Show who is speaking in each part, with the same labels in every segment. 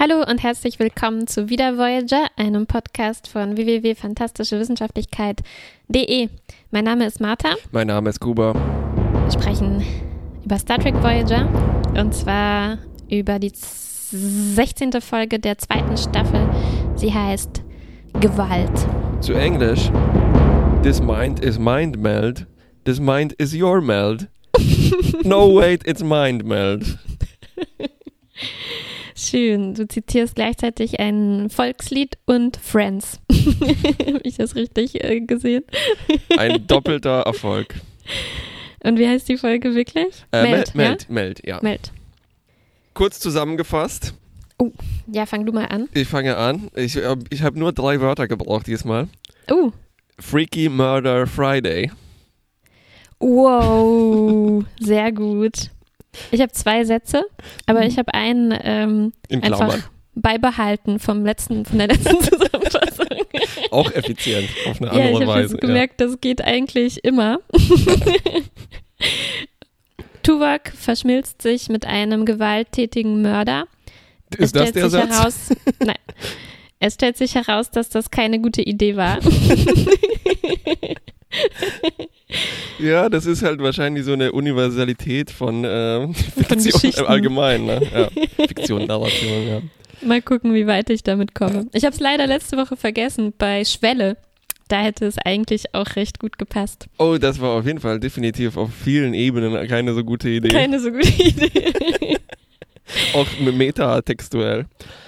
Speaker 1: Hallo und herzlich willkommen zu Wieder Voyager, einem Podcast von www.fantastischewissenschaftlichkeit.de. Mein Name ist Martha.
Speaker 2: Mein Name ist Kuba.
Speaker 1: Wir sprechen über Star Trek Voyager und zwar über die 16. Folge der zweiten Staffel. Sie heißt Gewalt.
Speaker 2: Zu Englisch. This mind is mind meld. This mind is your meld. no, wait, it's mind meld.
Speaker 1: Schön. Du zitierst gleichzeitig ein Volkslied und Friends. Habe ich das richtig äh, gesehen?
Speaker 2: ein doppelter Erfolg.
Speaker 1: Und wie heißt die Folge wirklich?
Speaker 2: Äh, Meld, Meld, ja? Meld, ja.
Speaker 1: Meld.
Speaker 2: Kurz zusammengefasst.
Speaker 1: Oh, ja, fang du mal an.
Speaker 2: Ich fange an. Ich, äh, ich habe nur drei Wörter gebraucht diesmal.
Speaker 1: Oh.
Speaker 2: Freaky Murder Friday.
Speaker 1: Wow, sehr gut. Ich habe zwei Sätze, aber ich habe einen ähm, einfach beibehalten vom letzten, von der letzten Zusammenfassung.
Speaker 2: Auch effizient, auf eine andere
Speaker 1: ja, ich
Speaker 2: Weise.
Speaker 1: Ich gemerkt, ja. das geht eigentlich immer. Tuvok verschmilzt sich mit einem gewalttätigen Mörder.
Speaker 2: Ist das der Satz?
Speaker 1: Heraus, nein. Es stellt sich heraus, dass das keine gute Idee war.
Speaker 2: Ja, das ist halt wahrscheinlich so eine Universalität von, äh, Fiktion im Allgemeinen. Ne? Ja. Fiktion, Narration, ja.
Speaker 1: Mal gucken, wie weit ich damit komme. Ich habe es leider letzte Woche vergessen bei Schwelle. Da hätte es eigentlich auch recht gut gepasst.
Speaker 2: Oh, das war auf jeden Fall definitiv auf vielen Ebenen keine so gute Idee.
Speaker 1: Keine so gute Idee.
Speaker 2: auch metatextuell.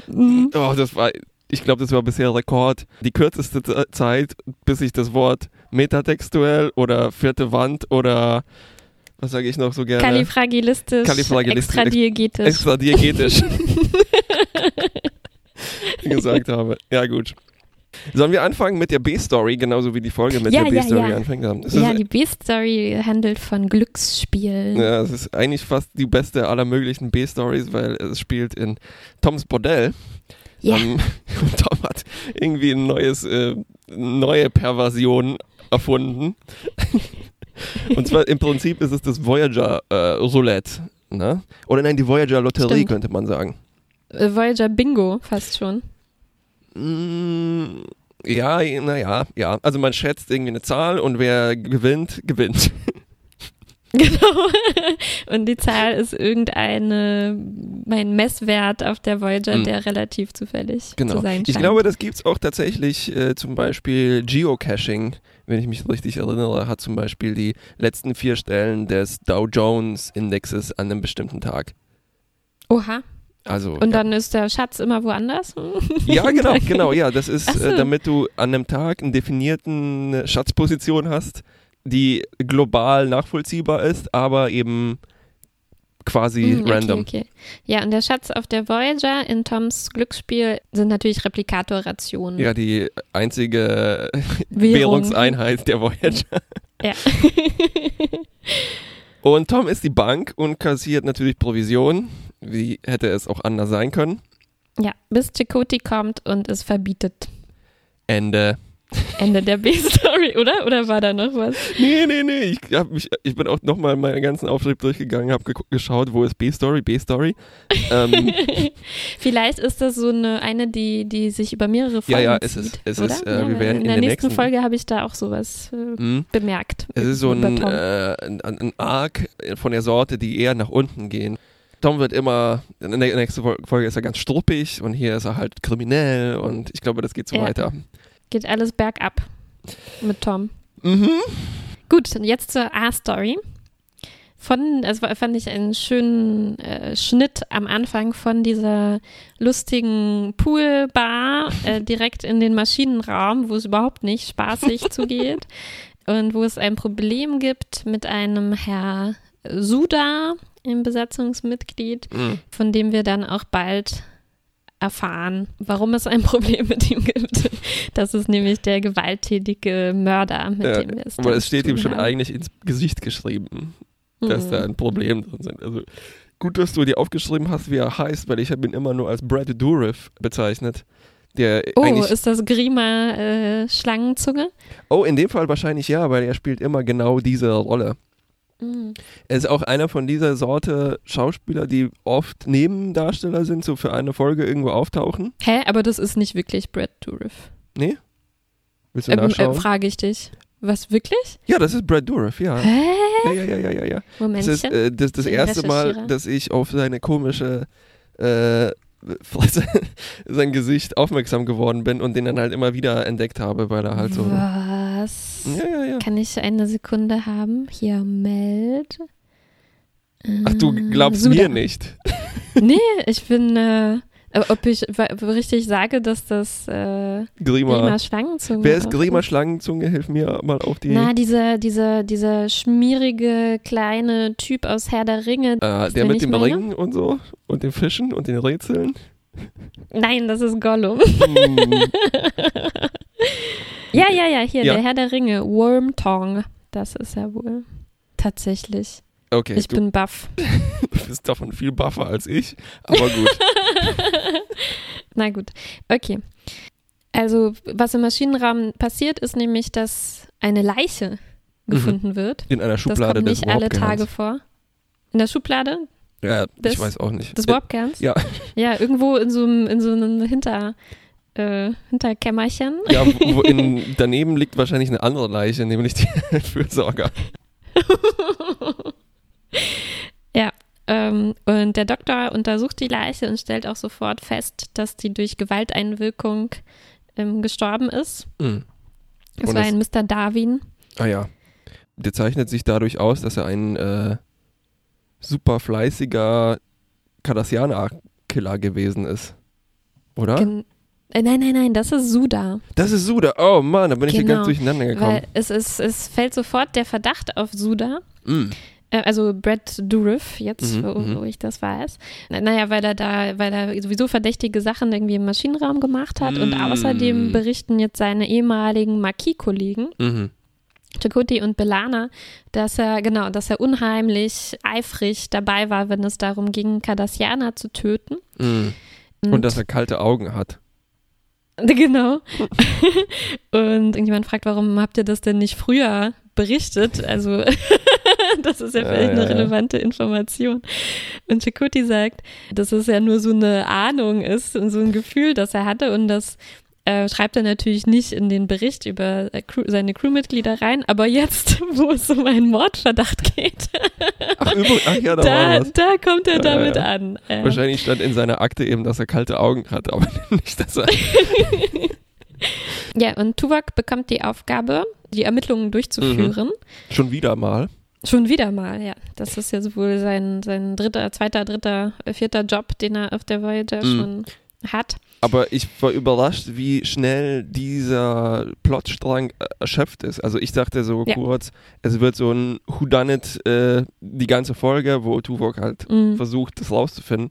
Speaker 2: Mhm. Oh, das war, ich glaube, das war bisher Rekord. Die kürzeste Zeit, bis ich das Wort metatextuell oder vierte Wand oder was sage ich noch so gerne?
Speaker 1: Kalifragilistisch,
Speaker 2: Kalifragilistisch
Speaker 1: extradiegetisch.
Speaker 2: Extradiegetisch. gesagt habe. Ja, gut. Sollen wir anfangen mit der B-Story, genauso wie die Folge mit
Speaker 1: ja,
Speaker 2: der B-Story
Speaker 1: ja, ja.
Speaker 2: anfängt?
Speaker 1: Ja, die B-Story handelt von Glücksspielen.
Speaker 2: Ja, es ist eigentlich fast die beste aller möglichen B-Stories, weil es spielt in Toms Bordell.
Speaker 1: Ja.
Speaker 2: Um, Tom hat irgendwie ein neues, äh, neue Perversion erfunden. Und zwar im Prinzip ist es das Voyager äh, Roulette. Ne? Oder nein, die Voyager Lotterie
Speaker 1: Stimmt.
Speaker 2: könnte man sagen.
Speaker 1: Äh, Voyager Bingo fast schon.
Speaker 2: Mm, ja, naja, ja. Also man schätzt irgendwie eine Zahl und wer gewinnt, gewinnt.
Speaker 1: Genau. Und die Zahl ist irgendeine, mein Messwert auf der Voyager,
Speaker 2: Mhm.
Speaker 1: der relativ zufällig
Speaker 2: Genau.
Speaker 1: zu sein scheint.
Speaker 2: Ich glaube, das gibt es auch tatsächlich äh, zum Beispiel Geocaching, wenn ich mich richtig erinnere, hat zum Beispiel die letzten vier Stellen des Dow Jones Indexes an einem bestimmten Tag.
Speaker 1: Oha.
Speaker 2: Also
Speaker 1: Und
Speaker 2: ja.
Speaker 1: dann ist der Schatz immer woanders?
Speaker 2: ja, genau, genau, ja, das ist,
Speaker 1: Ach so.
Speaker 2: äh, damit du an einem Tag eine definierten äh, Schatzposition hast, die global nachvollziehbar ist, aber eben quasi
Speaker 1: Hm, okay,
Speaker 2: random.
Speaker 1: Okay. Ja, und der Schatz auf der Voyager in Toms Glücksspiel sind natürlich Replikatorrationen.
Speaker 2: Ja, die einzige
Speaker 1: Währung.
Speaker 2: Währungseinheit der Voyager.
Speaker 1: Ja.
Speaker 2: Und Tom ist die Bank und kassiert natürlich Provision. Wie hätte es auch anders sein können?
Speaker 1: ja, bis Chakoti kommt und es verbietet.
Speaker 2: Ende.
Speaker 1: Ende der B-Story, oder? Oder war da noch was?
Speaker 2: Nee, nee, nee. Ich, hab mich, ich bin auch nochmal meinen ganzen Aufschrieb durchgegangen, habe geschaut, wo ist B-Story, B-Story. ähm,
Speaker 1: Vielleicht ist das so eine, eine die, die sich über mehrere
Speaker 2: Ja,
Speaker 1: Folgen
Speaker 2: ja, es
Speaker 1: zieht,
Speaker 2: ist- es
Speaker 1: oder?
Speaker 2: ist, äh,
Speaker 1: ja,
Speaker 2: wir werden
Speaker 1: in
Speaker 2: in
Speaker 1: der nächsten
Speaker 2: nächsten-
Speaker 1: Folge habe ich da auch sowas äh,
Speaker 2: mh.
Speaker 1: bemerkt.
Speaker 2: es ist so ein, äh, ein, ein Arc von der Sorte, die eher nach unten gehen. Tom wird immer, in der nächsten Folge ist er ganz struppig und hier ist er halt kriminell und ich glaube, das geht so
Speaker 1: Ja.
Speaker 2: weiter.
Speaker 1: Geht alles bergab mit Tom.
Speaker 2: Mhm.
Speaker 1: Gut, und jetzt zur A-Story. Von, war, fand ich einen schönen äh, Schnitt am Anfang von dieser lustigen Poolbar äh, direkt in den Maschinenraum, wo es überhaupt nicht spaßig zugeht und wo es ein Problem gibt mit einem Herr Suda, im Besatzungsmitglied,
Speaker 2: Mhm.
Speaker 1: von dem wir dann auch bald erfahren, warum es ein Problem mit ihm gibt. Das ist nämlich der gewalttätige Mörder, mit
Speaker 2: Ja,
Speaker 1: dem wir es
Speaker 2: aber es steht ihm schon
Speaker 1: haben.
Speaker 2: eigentlich ins Gesicht geschrieben, dass
Speaker 1: Mhm.
Speaker 2: da ein Problem drin sind. Also gut, dass du dir aufgeschrieben hast, wie er heißt, weil ich habe ihn immer nur als Brad Dourif bezeichnet. Der
Speaker 1: Oh, ist das Grima äh, Schlangenzunge?
Speaker 2: oh, in dem Fall wahrscheinlich ja, weil er spielt immer genau diese Rolle.
Speaker 1: Mhm.
Speaker 2: Er ist auch einer von dieser Sorte Schauspieler, die oft Nebendarsteller sind, so für eine Folge irgendwo auftauchen.
Speaker 1: Hä, aber das ist nicht wirklich Brad Dourif.
Speaker 2: Nee? Willst du
Speaker 1: Ähm, äh,
Speaker 2: nachschauen?
Speaker 1: frage ich dich. Was, wirklich?
Speaker 2: ja, das ist Brad Dourif, ja.
Speaker 1: Hä?
Speaker 2: Ja, ja, ja, ja, ja. ja. Das
Speaker 1: Momentchen.
Speaker 2: ist äh, das, das erste Mal, dass ich auf seine komische äh, sein Gesicht aufmerksam geworden bin und den dann halt immer wieder entdeckt habe, weil er halt so.
Speaker 1: Was?
Speaker 2: Ja, ja, ja.
Speaker 1: Kann ich eine Sekunde haben? Hier, meld.
Speaker 2: Ach, du
Speaker 1: Äh,
Speaker 2: glaubst
Speaker 1: Suda.
Speaker 2: mir nicht.
Speaker 1: Nee, ich bin, äh, ob ich richtig sage, dass das äh,
Speaker 2: Grima.
Speaker 1: Grima Schlangenzunge
Speaker 2: Wer ist Grima Schlangenzunge? Hilf mir mal auf die.
Speaker 1: Na, dieser, dieser, dieser schmierige kleine Typ aus Herr der Ringe.
Speaker 2: äh, der mit dem? Ring und so und den Fischen und den Rätseln.
Speaker 1: Nein, das ist Gollum.
Speaker 2: Hm,
Speaker 1: ja, ja, ja, hier,
Speaker 2: Ja.
Speaker 1: der Herr der Ringe. Wormtong. Das ist er wohl. Tatsächlich.
Speaker 2: okay,
Speaker 1: ich
Speaker 2: du
Speaker 1: bin baff.
Speaker 2: bist davon viel buffer als ich, aber gut.
Speaker 1: Na gut, okay. Also, was im Maschinenraum passiert, ist nämlich, dass eine Leiche
Speaker 2: Mhm.
Speaker 1: gefunden wird.
Speaker 2: In einer
Speaker 1: Das
Speaker 2: Schublade
Speaker 1: kommt
Speaker 2: des
Speaker 1: nicht alle. Tage vor. In der Schublade
Speaker 2: Ja,
Speaker 1: des-
Speaker 2: ich weiß auch nicht.
Speaker 1: des
Speaker 2: Äh,
Speaker 1: Warpkerns?
Speaker 2: Ja.
Speaker 1: Ja, irgendwo in so einem, in so einem Hinter, äh, Hinterkämmerchen.
Speaker 2: Ja, wo in, daneben liegt wahrscheinlich eine andere Leiche, nämlich die Fürsorger.
Speaker 1: ja. Ähm, und der Doktor untersucht die Leiche und stellt auch sofort fest, dass die durch Gewalteinwirkung ähm, gestorben ist.
Speaker 2: Mhm.
Speaker 1: Es
Speaker 2: Und
Speaker 1: war
Speaker 2: das-
Speaker 1: ein Mr. Darwin.
Speaker 2: Ah ja. Der zeichnet sich dadurch aus, dass er ein äh, super fleißiger Cardassianer-Killer gewesen ist. Oder?
Speaker 1: Gen nein, nein, nein, das ist Suda.
Speaker 2: das ist Suda. Oh Mann, da bin ich hier
Speaker 1: Genau,
Speaker 2: ganz durcheinander gekommen.
Speaker 1: Weil es, ist, es fällt sofort der Verdacht auf Suda.
Speaker 2: Mm.
Speaker 1: Äh, Also Brad Dourif, jetzt,
Speaker 2: Mhm,
Speaker 1: wo,
Speaker 2: mhm.
Speaker 1: wo ich das weiß. Na- Naja, weil er da, weil er sowieso verdächtige Sachen irgendwie im Maschinenraum gemacht hat und
Speaker 2: Mm.
Speaker 1: außerdem berichten jetzt seine ehemaligen Marquis-Kollegen,
Speaker 2: Mhm.
Speaker 1: Chakoti und Belana, dass er, genau, dass er unheimlich eifrig dabei war, wenn es darum ging, Cardassianer zu töten.
Speaker 2: Mm. Und dass er kalte Augen hat.
Speaker 1: Genau. Und irgendjemand fragt, warum habt ihr das denn nicht früher berichtet? Also, das ist ja vielleicht
Speaker 2: ja,
Speaker 1: eine
Speaker 2: ja.
Speaker 1: relevante Information. Und Chakoti sagt, dass es ja nur so eine Ahnung ist und so ein Gefühl, das er hatte und das äh, schreibt er natürlich nicht in den Bericht über äh, Crew, seine Crewmitglieder rein, aber jetzt, wo es um einen Mordverdacht geht,
Speaker 2: Ach, übrigens, ach ja, da,
Speaker 1: da, da kommt er
Speaker 2: Ja,
Speaker 1: damit
Speaker 2: ja.
Speaker 1: an. Äh,
Speaker 2: Wahrscheinlich stand in seiner Akte eben, dass er kalte Augen hat, aber nicht, dass er.
Speaker 1: Ja, und Tuvok bekommt die Aufgabe, die Ermittlungen durchzuführen.
Speaker 2: Mhm. Schon wieder mal.
Speaker 1: Schon wieder mal, ja. Das ist ja wohl sein, sein dritter, zweiter, dritter, vierter Job, den er auf der Voyager
Speaker 2: Mhm.
Speaker 1: schon hat.
Speaker 2: Aber ich war überrascht, wie schnell dieser Plotstrang äh, erschöpft ist. Also ich dachte so
Speaker 1: Ja.
Speaker 2: kurz, es wird so ein Whodunit äh, die ganze Folge, wo Tuvok halt
Speaker 1: Mhm.
Speaker 2: versucht, das rauszufinden.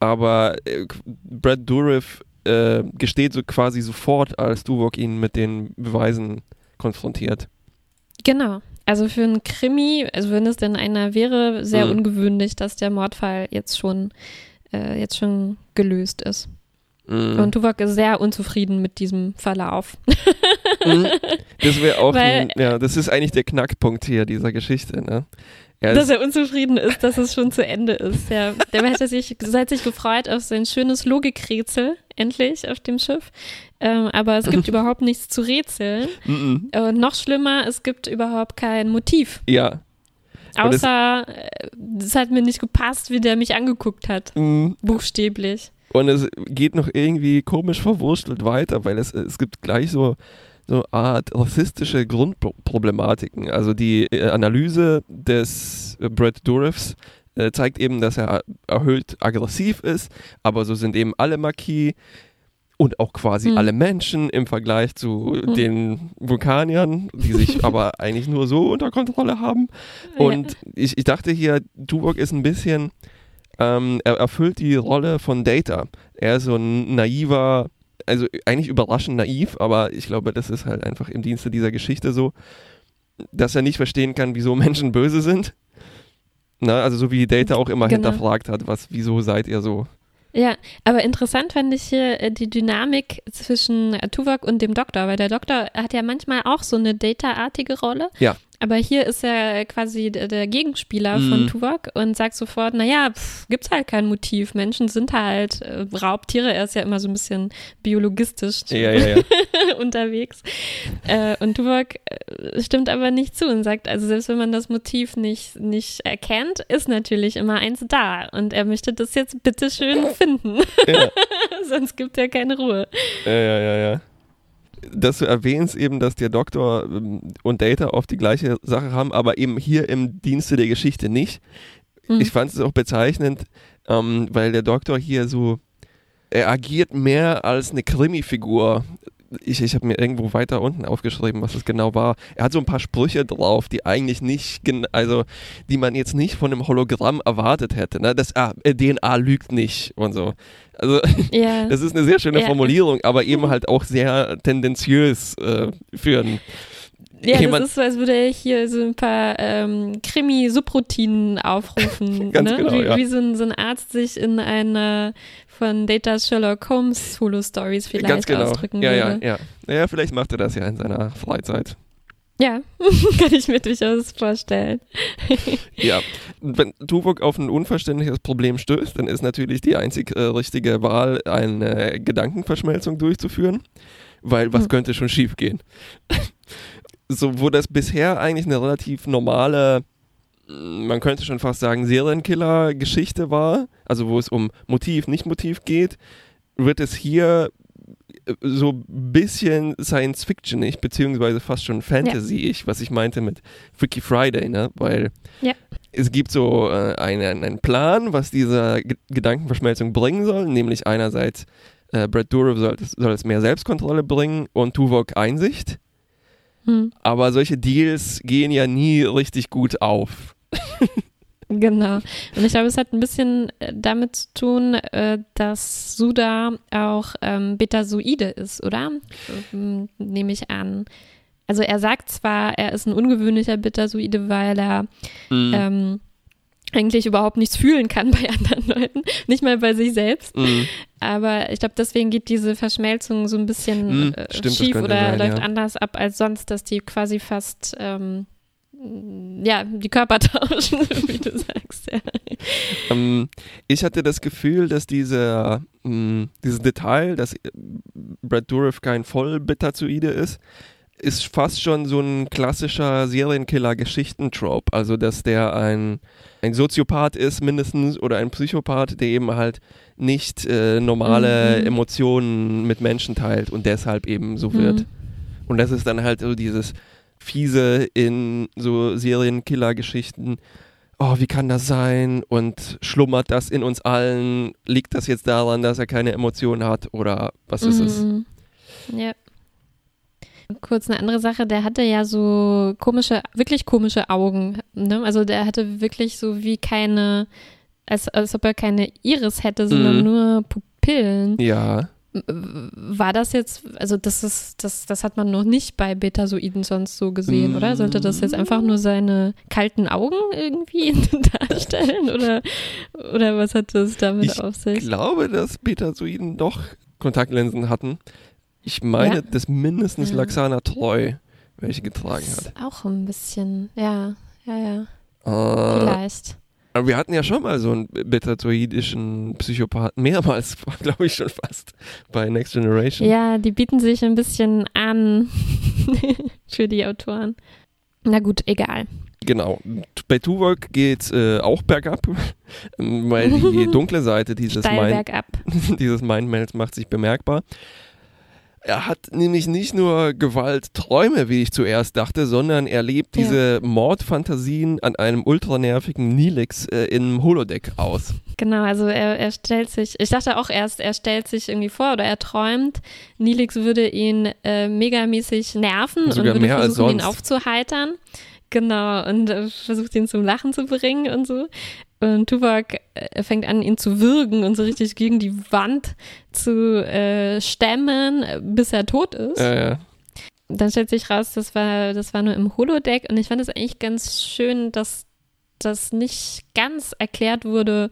Speaker 2: Aber äh, Brad Dourif äh, gesteht so quasi sofort, als Tuvok ihn mit den Beweisen konfrontiert.
Speaker 1: Genau. Also für einen Krimi, also wenn es denn einer wäre, sehr
Speaker 2: Mhm.
Speaker 1: ungewöhnlich, dass der Mordfall jetzt schon, äh, jetzt schon gelöst ist.
Speaker 2: Mhm.
Speaker 1: Und Tuvok ist sehr unzufrieden mit diesem Verlauf.
Speaker 2: Mhm. Das wäre auch,
Speaker 1: Weil-
Speaker 2: ein, ja, das ist eigentlich der Knackpunkt hier dieser Geschichte. Ne? Er
Speaker 1: dass er unzufrieden ist, dass es schon zu Ende ist. Ja, der hätte sich, hat sich gefreut auf sein schönes Logikrätsel, endlich auf dem Schiff. Ähm, aber es gibt überhaupt nichts zu rätseln.
Speaker 2: Mhm.
Speaker 1: Und noch schlimmer, es gibt überhaupt kein Motiv.
Speaker 2: ja.
Speaker 1: Außer, äh, es hat mir nicht gepasst, wie der mich angeguckt hat.
Speaker 2: Mhm.
Speaker 1: Buchstäblich.
Speaker 2: Und es geht noch irgendwie komisch verwurstelt weiter, weil es, es gibt gleich so so Art rassistische Grundproblematiken. Also die äh, Analyse des äh, Brad Dourifs äh, zeigt eben, dass er erhöht aggressiv ist, aber so sind eben alle Marquis und auch quasi
Speaker 1: Hm.
Speaker 2: alle Menschen im Vergleich zu den Vulkaniern, die sich aber eigentlich nur so unter Kontrolle haben. Und ich, ich dachte hier, Tuvok ist ein bisschen, ähm, er erfüllt die Rolle von Data. Er ist so ein naiver, also eigentlich überraschend naiv, aber ich glaube, das ist halt einfach im Dienste dieser Geschichte so, dass er nicht verstehen kann, wieso Menschen böse sind. Na, also so wie Data auch immer
Speaker 1: Genau.
Speaker 2: hinterfragt hat, was, wieso seid ihr so?
Speaker 1: Ja, aber interessant fand ich hier äh, die Dynamik zwischen äh, Tuvok und dem Doktor, weil der Doktor hat ja manchmal auch so eine Data-artige Rolle.
Speaker 2: Ja.
Speaker 1: Aber hier ist er quasi der, Gegenspieler von
Speaker 2: Mhm.
Speaker 1: Tuvok und sagt sofort, naja, pff, gibt's halt kein Motiv. Menschen sind halt äh, Raubtiere. Er ist ja immer so ein bisschen biologistisch
Speaker 2: Ja, ja, ja.
Speaker 1: unterwegs. Äh, und Tuvok äh, stimmt aber nicht zu und sagt, also selbst wenn man das Motiv nicht, nicht erkennt, ist natürlich immer eins da. Und er möchte das jetzt bitte schön finden. Sonst gibt er keine Ruhe.
Speaker 2: Ja, ja, ja, ja. Dass du erwähnst eben, dass der Doktor ähm, und Data oft die gleiche Sache haben, aber eben hier im Dienste der Geschichte nicht.
Speaker 1: Hm.
Speaker 2: Ich fand es auch bezeichnend, ähm, weil der Doktor hier so, er agiert mehr als eine Krimi-Figur. Ich, ich habe mir irgendwo weiter unten aufgeschrieben, was es genau war. Er hat so ein paar Sprüche drauf, die eigentlich nicht, also die man jetzt nicht von einem Hologramm erwartet hätte. Ne? Das ah, äh, DNA lügt nicht und so. Also
Speaker 1: ja.
Speaker 2: das ist eine sehr schöne
Speaker 1: Ja.
Speaker 2: Formulierung, aber eben halt auch sehr tendenziös äh, für einen
Speaker 1: Ja,
Speaker 2: jemand-
Speaker 1: das ist so, als würde er hier so ein paar ähm, Krimi-Subroutinen aufrufen.
Speaker 2: Ganz
Speaker 1: ne?
Speaker 2: genau,
Speaker 1: wie,
Speaker 2: ja.
Speaker 1: wie so, ein, so ein Arzt sich in einer von Datas Sherlock Holmes Solo-Stories vielleicht
Speaker 2: ganz genau.
Speaker 1: ausdrücken
Speaker 2: Ja, ja,
Speaker 1: würde.
Speaker 2: ja. Naja, vielleicht macht er das ja in seiner Freizeit.
Speaker 1: Ja, kann ich mir durchaus vorstellen.
Speaker 2: Ja, wenn Tuvok auf ein unverständliches Problem stößt, dann ist natürlich die einzig äh, richtige Wahl, eine Gedankenverschmelzung durchzuführen, weil was
Speaker 1: Hm.
Speaker 2: könnte schon schiefgehen? so, wo das bisher eigentlich eine relativ normale, mh, man könnte schon fast sagen, Serienkiller-Geschichte war, also wo es um Motiv, nicht Motiv geht, wird es hier so ein bisschen Science-Fictionig, beziehungsweise fast schon Fantasy-ig, was ich meinte mit Freaky Friday, ne? Weil
Speaker 1: Ja.
Speaker 2: es gibt so äh, einen, einen Plan, was diese Ge Gedankenverschmelzung bringen soll, nämlich einerseits äh, Brad Dourif soll, soll es mehr Selbstkontrolle bringen und Tuvok Einsicht,
Speaker 1: Hm,
Speaker 2: aber solche Deals gehen ja nie richtig gut auf.
Speaker 1: genau. Und ich glaube, es hat ein bisschen äh, damit zu tun, äh, dass Suda auch ähm, Betasoide ist, oder? Ähm, Nehme ich an. Also er sagt zwar, er ist ein ungewöhnlicher Betasoide, weil er
Speaker 2: Mhm.
Speaker 1: ähm, eigentlich überhaupt nichts fühlen kann bei anderen Leuten, nicht mal bei sich selbst.
Speaker 2: Mhm.
Speaker 1: Aber ich glaube, deswegen geht diese Verschmelzung so ein bisschen
Speaker 2: Hm,
Speaker 1: äh,
Speaker 2: stimmt,
Speaker 1: schief oder
Speaker 2: sein,
Speaker 1: läuft
Speaker 2: ja.
Speaker 1: anders ab als sonst, dass die quasi fast ähm, ja, die Körper tauschen, wie du sagst. Ja.
Speaker 2: Ähm, ich hatte das Gefühl, dass diese, mh, dieses Detail, dass äh, Brad Dourif kein Vollbetazoide ist, ist fast schon so ein klassischer Serienkiller-Geschichten-Trope. Also, dass der ein, ein Soziopath ist, mindestens, oder ein Psychopath, der eben halt nicht äh, normale
Speaker 1: Mhm.
Speaker 2: Emotionen mit Menschen teilt und deshalb eben so wird.
Speaker 1: Mhm.
Speaker 2: Und das ist dann halt so dieses fiese in so Serienkiller-Geschichten. Oh, wie kann das sein? Und schlummert das in uns allen? Liegt das jetzt daran, dass er keine Emotionen hat? Oder was ist es?
Speaker 1: Mhm. Ja. Kurz eine andere Sache, der hatte ja so komische, wirklich komische Augen. Ne? Also der hatte wirklich so wie keine, als, als ob er keine Iris hätte, sondern
Speaker 2: Mhm.
Speaker 1: nur Pupillen.
Speaker 2: Ja.
Speaker 1: War das jetzt, also das ist, das, das hat man noch nicht bei Betasoiden sonst so gesehen, oder? Sollte das jetzt einfach nur seine kalten Augen irgendwie darstellen? Oder, oder was hat das damit
Speaker 2: Ich
Speaker 1: auf sich?
Speaker 2: Ich glaube, dass Betazoiden doch Kontaktlinsen hatten. Ich meine,
Speaker 1: Ja?
Speaker 2: dass mindestens
Speaker 1: Ja.
Speaker 2: Laxana Treu welche getragen
Speaker 1: Das
Speaker 2: hat.
Speaker 1: ist auch ein bisschen, ja, ja, ja,
Speaker 2: Äh,
Speaker 1: vielleicht.
Speaker 2: Aber wir hatten ja schon mal so einen betazoidischen Psychopathen, mehrmals, glaube ich schon fast, bei Next Generation.
Speaker 1: Ja, die bieten sich ein bisschen an für die Autoren. Na gut, egal.
Speaker 2: Genau. Bei Tuvok geht äh, auch bergab, weil die dunkle Seite dieses, Mind, dieses Mindmelds macht sich bemerkbar. Er hat nämlich nicht nur Gewaltträume, wie ich zuerst dachte, sondern er lebt
Speaker 1: Ja.
Speaker 2: diese Mordfantasien an einem ultranervigen Nilix äh, im Holodeck aus.
Speaker 1: Genau, also er, er stellt sich, ich dachte auch erst, er stellt sich irgendwie vor oder er träumt, Nilix würde ihn äh, megamäßig nerven
Speaker 2: Sogar
Speaker 1: und würde versuchen, ihn aufzuheitern. Genau, und äh, versucht ihn zum Lachen zu bringen und so. Und Tuvok äh, fängt an, ihn zu würgen und so richtig gegen die Wand zu äh, stemmen, bis er tot ist.
Speaker 2: Äh,
Speaker 1: Dann stellt sich raus, das war, das war nur im Holodeck und ich fand es eigentlich ganz schön, dass das nicht ganz erklärt wurde,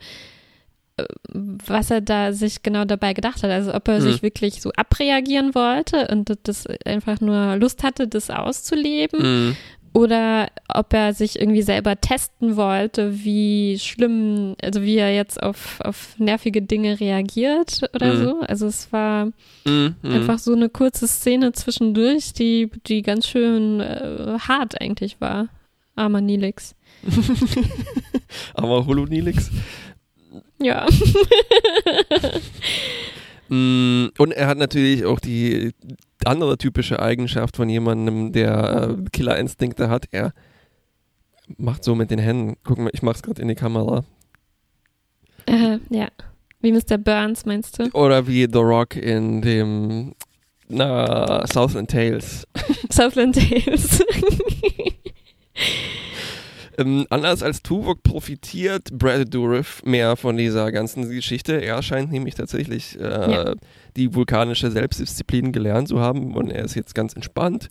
Speaker 1: äh, was er da sich genau dabei gedacht hat. Also ob er
Speaker 2: Hm.
Speaker 1: sich wirklich so abreagieren wollte und das einfach nur Lust hatte, das auszuleben
Speaker 2: mh,
Speaker 1: oder ob er sich irgendwie selber testen wollte, wie schlimm, also wie er jetzt auf, auf nervige Dinge reagiert oder
Speaker 2: Mhm.
Speaker 1: so. Also es war
Speaker 2: Mhm.
Speaker 1: einfach so eine kurze Szene zwischendurch, die, die ganz schön äh, hart eigentlich war. Armer Nilix.
Speaker 2: Aber Holonilix.
Speaker 1: Ja.
Speaker 2: Mm, Und er hat natürlich auch die andere typische Eigenschaft von jemandem, der äh, Killerinstinkte hat. Er macht so mit den Händen. Guck mal, ich mach's gerade in die Kamera.
Speaker 1: äh, ja. Wie Mr. Burns, meinst du?
Speaker 2: Oder wie The Rock in dem na, Southland Tales.
Speaker 1: Southland Tales.
Speaker 2: Ähm, anders als Tuvok profitiert Brad Dourif mehr von dieser ganzen Geschichte. Er scheint nämlich tatsächlich äh,
Speaker 1: Ja.
Speaker 2: Die vulkanische Selbstdisziplin gelernt zu haben und er ist jetzt ganz entspannt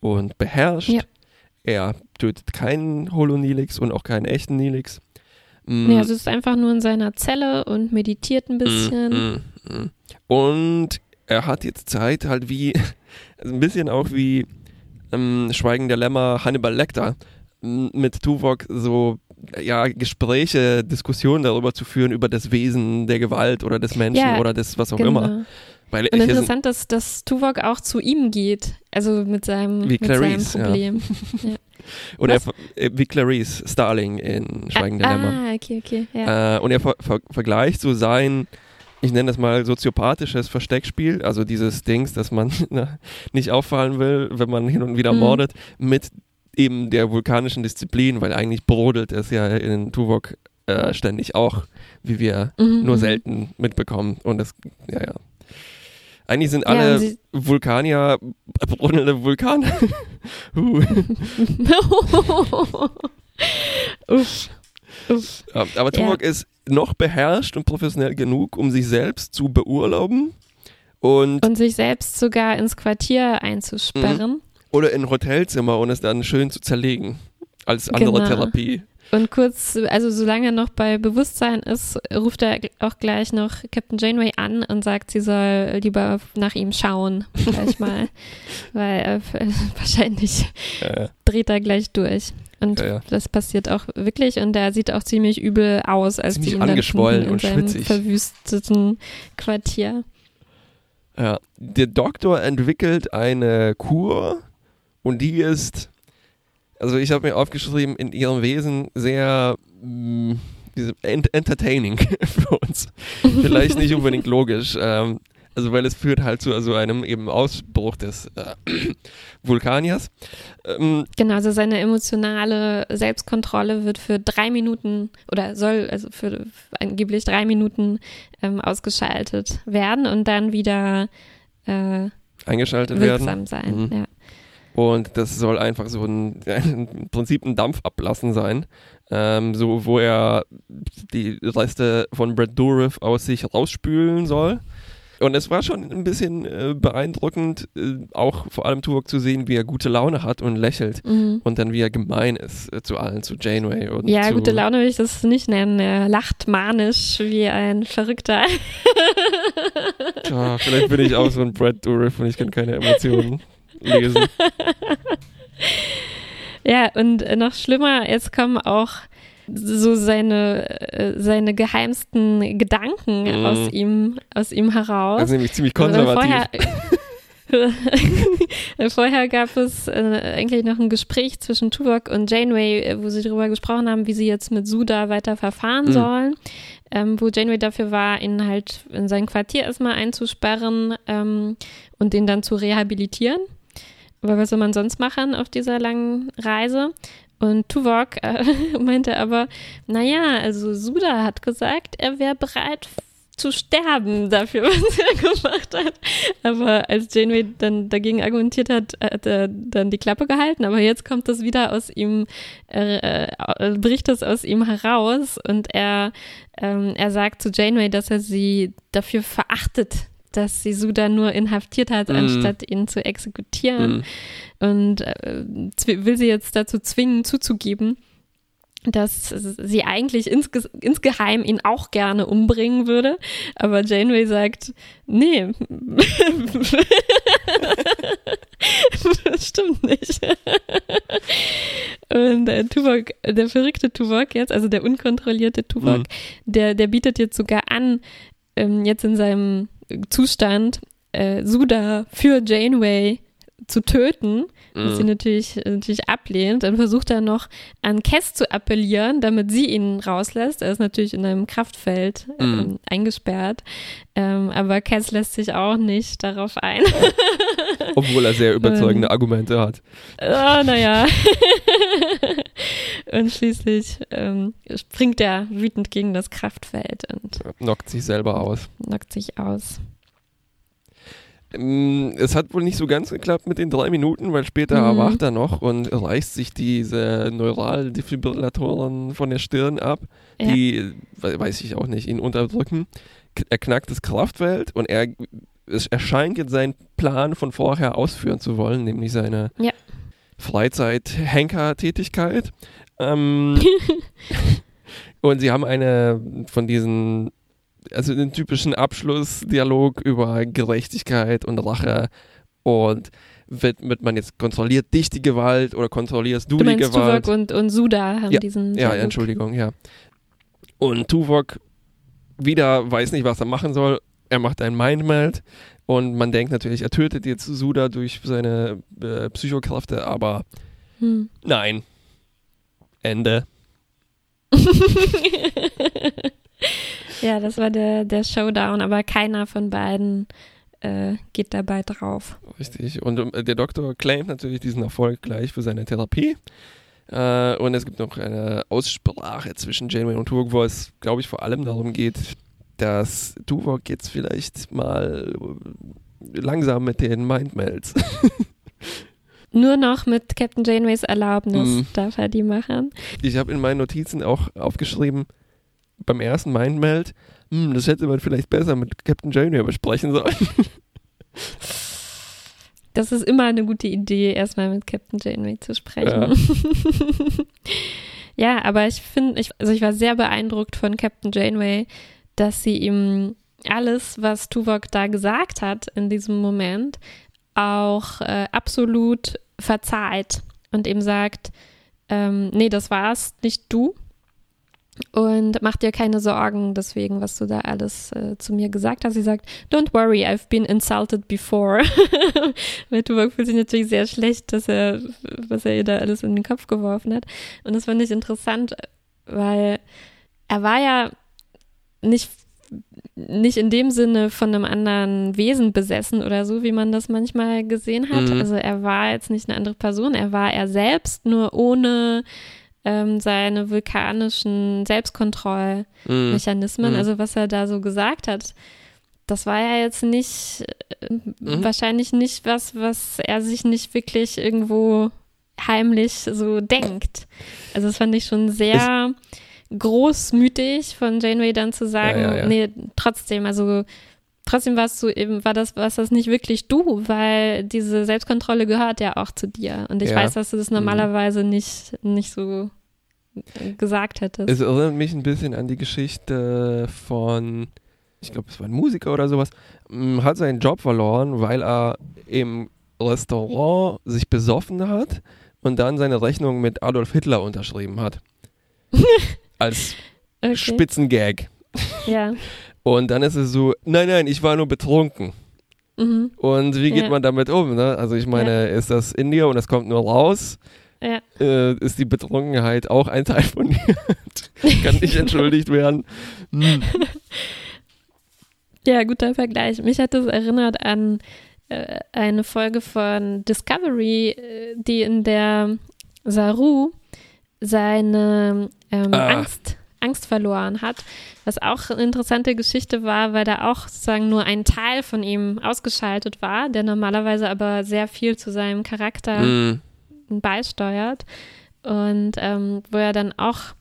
Speaker 2: und beherrscht.
Speaker 1: Ja.
Speaker 2: Er tötet keinen Holonilix und auch keinen echten Nilix. Mm,
Speaker 1: nee, also es ist einfach nur in seiner Zelle und meditiert ein bisschen.
Speaker 2: Mm, mm, mm. Und er hat jetzt Zeit, halt wie, also ein bisschen auch wie ähm, Schweigen der Lämmer Hannibal Lecter, mit Tuvok so ja, Gespräche, Diskussionen darüber zu führen, über das Wesen der Gewalt oder des Menschen
Speaker 1: Ja,
Speaker 2: oder des was auch
Speaker 1: Genau.
Speaker 2: immer. Weil
Speaker 1: Und interessant, dass, dass Tuvok auch zu ihm geht. Also mit seinem,
Speaker 2: Wie
Speaker 1: mit seinem
Speaker 2: Clarice, ja.
Speaker 1: Problem.
Speaker 2: und er, äh, wie Clarice Starling in Schweigen der
Speaker 1: ah,
Speaker 2: Lämmer.
Speaker 1: Ah, okay, okay. Ja.
Speaker 2: Äh, und er ver ver vergleicht so sein, ich nenne das mal soziopathisches Versteckspiel, also dieses Dings, dass man na, nicht auffallen will, wenn man hin und wieder
Speaker 1: Mhm.
Speaker 2: mordet, mit eben der vulkanischen Disziplin, weil eigentlich brodelt es ja in Tuvok äh, ständig auch, wie wir
Speaker 1: Mhm,
Speaker 2: nur
Speaker 1: mhm.
Speaker 2: selten mitbekommen. Und das, ja, ja. Eigentlich sind
Speaker 1: Ja,
Speaker 2: alle
Speaker 1: sie-
Speaker 2: Vulkanier brodelnde Vulkane.
Speaker 1: Uff. Uff.
Speaker 2: Ja, aber
Speaker 1: Ja.
Speaker 2: Tuvok ist noch beherrscht und professionell genug, um sich selbst zu beurlauben und
Speaker 1: Und sich selbst sogar ins Quartier einzusperren.
Speaker 2: Oder in ein Hotelzimmer und es dann schön zu zerlegen als andere
Speaker 1: Genau.
Speaker 2: Therapie.
Speaker 1: Und kurz, also solange er noch bei Bewusstsein ist, ruft er auch gleich noch Captain Janeway an und sagt, sie soll lieber nach ihm schauen, gleich mal. Weil er wahrscheinlich
Speaker 2: Äh,
Speaker 1: dreht er gleich durch. Und
Speaker 2: Ja, ja.
Speaker 1: das passiert auch wirklich und er sieht auch ziemlich übel aus, als
Speaker 2: Ziemlich
Speaker 1: die ihn
Speaker 2: angeschwollen
Speaker 1: in
Speaker 2: und
Speaker 1: seinem
Speaker 2: schwitzig.
Speaker 1: verwüsteten Quartier.
Speaker 2: ja. Der Doktor entwickelt eine Kur und die ist, also ich habe mir aufgeschrieben, in ihrem Wesen sehr mh, diese ent entertaining für uns. Vielleicht nicht unbedingt logisch. Ähm, also weil es führt halt zu also einem eben Ausbruch des äh, Vulkaniers. Ähm,
Speaker 1: Genau, also seine emotionale Selbstkontrolle wird für drei Minuten oder soll also für angeblich drei Minuten ähm, ausgeschaltet werden und dann wieder äh,
Speaker 2: eingeschaltet werden.
Speaker 1: wirksam sein.
Speaker 2: Mhm.
Speaker 1: Ja.
Speaker 2: Und das soll einfach so ein, im Prinzip ein Dampf ablassen sein, ähm, so wo er die Reste von Brad Dourif aus sich rausspülen soll. Und es war schon ein bisschen äh, beeindruckend, äh, auch vor allem Tuvok zu sehen, wie er gute Laune hat und lächelt.
Speaker 1: Mhm.
Speaker 2: Und dann wie er gemein ist äh, zu allen, zu Janeway und
Speaker 1: Ja,
Speaker 2: zu,
Speaker 1: gute Laune will ich das nicht nennen. Er lacht manisch wie ein Verrückter.
Speaker 2: Tja, vielleicht bin ich auch so ein Brad Dourif und ich kann keine Emotionen lesen.
Speaker 1: Ja, und noch schlimmer, jetzt kommen auch so seine, äh, seine geheimsten Gedanken
Speaker 2: Mhm.
Speaker 1: aus ihm, aus ihm heraus.
Speaker 2: Das ist nämlich ziemlich konservativ.
Speaker 1: Vorher, vorher gab es äh, eigentlich noch ein Gespräch zwischen Tuvok und Janeway, äh, wo sie darüber gesprochen haben, wie sie jetzt mit Suda weiter verfahren
Speaker 2: Mhm.
Speaker 1: sollen. Ähm, wo Janeway dafür war, ihn halt in sein Quartier erstmal einzusperren ähm, und den dann zu rehabilitieren. Aber was soll man sonst machen auf dieser langen Reise? Und Tuvok äh, meinte aber, naja, also Suda hat gesagt, er wäre bereit zu sterben dafür, was er gemacht hat. Aber als Janeway dann dagegen argumentiert hat, hat er dann die Klappe gehalten. Aber jetzt kommt das wieder aus ihm, äh, äh, bricht das aus ihm heraus und er, ähm, er sagt zu Janeway, dass er sie dafür verachtet, dass sie Suda nur inhaftiert hat,
Speaker 2: Mhm.
Speaker 1: anstatt ihn zu exekutieren
Speaker 2: Mhm.
Speaker 1: und äh, will sie jetzt dazu zwingen, zuzugeben, dass sie eigentlich insge insgeheim ihn auch gerne umbringen würde. Aber Janeway sagt, nee, das stimmt nicht. äh, Tuvok, der verrückte Tuvok jetzt, also der unkontrollierte Tuvok, mhm. der, der bietet jetzt sogar an, ähm, jetzt in seinem Zustand äh, Suda für Janeway zu töten, was sie mhm. natürlich, natürlich ablehnt. Dann versucht er noch an Cass zu appellieren, damit sie ihn rauslässt. Er ist natürlich in einem Kraftfeld ähm, mm. eingesperrt. Ähm, aber Cass lässt sich auch nicht darauf ein.
Speaker 2: Obwohl er sehr überzeugende Argumente hat.
Speaker 1: Oh, naja. und schließlich ähm, springt er wütend gegen das Kraftfeld und
Speaker 2: knockt sich selber aus.
Speaker 1: Knockt sich aus.
Speaker 2: Ähm, es hat wohl nicht so ganz geklappt mit den drei Minuten, weil später mhm. erwacht er noch und reißt sich diese Neuraldefibrillatoren von der Stirn ab, ja. die, weiß ich auch nicht, ihn unterdrücken. Er knackt das Kraftfeld und er, es erscheint jetzt seinen Plan von vorher ausführen zu wollen, nämlich seine ja. Freizeit-Henker-Tätigkeit. Ähm, und sie haben eine von diesen also den typischen Abschlussdialog über Gerechtigkeit und Rache und wird, wird man jetzt kontrolliert dich die Gewalt oder kontrollierst du,
Speaker 1: du
Speaker 2: die Gewalt?
Speaker 1: Tuvok und, und Suda haben
Speaker 2: ja,
Speaker 1: diesen.
Speaker 2: Ja, Dialog. Entschuldigung, ja. Und Tuvok wieder weiß nicht, was er machen soll. Er macht ein Mindmeld und man denkt natürlich, er tötet jetzt Suda durch seine äh, Psychokräfte, aber hm. nein. Ende.
Speaker 1: Ja, das war der, der Showdown, aber keiner von beiden äh, geht dabei drauf.
Speaker 2: Richtig. Und äh, der Doktor claimt natürlich diesen Erfolg gleich für seine Therapie. Äh, und es gibt noch eine Aussprache zwischen Janeway und Tuvok, wo es, glaube ich, vor allem darum geht, dass Tuvok jetzt vielleicht mal langsam mit den Mindmelds.
Speaker 1: Nur noch mit Captain Janeways Erlaubnis mm. darf er die machen.
Speaker 2: Ich habe in meinen Notizen auch aufgeschrieben, beim ersten Mindmeld, hm, das hätte man vielleicht besser mit Captain Janeway besprechen sollen.
Speaker 1: Das ist immer eine gute Idee, erstmal mit Captain Janeway zu sprechen. Ja, ja aber ich finde, ich, also ich war sehr beeindruckt von Captain Janeway, dass sie ihm alles, was Tuvok da gesagt hat in diesem Moment, auch äh, absolut verzeiht und ihm sagt, ähm, nee, das war's, nicht du. Und mach dir keine Sorgen deswegen, was du da alles äh, zu mir gesagt hast. Sie sagt, don't worry, I've been insulted before. Weil Tuvok fühlt sich natürlich sehr schlecht, dass er, was er ihr da alles in den Kopf geworfen hat. Und das fand ich interessant, weil er war ja nicht, nicht in dem Sinne von einem anderen Wesen besessen oder so, wie man das manchmal gesehen hat. Mhm. Also er war jetzt nicht eine andere Person, er war er selbst, nur ohne ähm, seine vulkanischen Selbstkontrollmechanismen, mm. also was er da so gesagt hat, das war ja jetzt nicht, äh, mhm. wahrscheinlich nicht was, was er sich nicht wirklich irgendwo heimlich so denkt. Also das fand ich schon sehr es großmütig von Janeway dann zu sagen, ja, ja, ja. nee, trotzdem, also trotzdem warst du eben, war das, warst das nicht wirklich du, weil diese Selbstkontrolle gehört ja auch zu dir. Und ich weiß, dass du das mhm. normalerweise mhm. nicht, nicht so gesagt hättest.
Speaker 2: Es erinnert mich ein bisschen an die Geschichte von, ich glaube, es war ein Musiker oder sowas, mm, hat seinen Job verloren, weil er im Restaurant sich besoffen hat und dann seine Rechnung mit Adolf Hitler unterschrieben hat. Als okay. Spitzengag.
Speaker 1: Ja.
Speaker 2: Und dann ist es so, nein, nein, ich war nur betrunken. Mhm. Und wie geht ja. man damit um? Ne? Also ich meine, ja. ist das in dir und es kommt nur raus? ja. äh, ist die Betrunkenheit auch ein Teil von dir. Kann nicht entschuldigt werden. Hm.
Speaker 1: Ja, guter Vergleich. Mich hat das erinnert an äh, eine Folge von Discovery, äh, die in der Saru seine ähm, ah. Angst, Angst verloren hat, was auch eine interessante Geschichte war, weil da auch sozusagen nur ein Teil von ihm ausgeschaltet war, der normalerweise aber sehr viel zu seinem Charakter mm beisteuert und ähm, wo er dann auch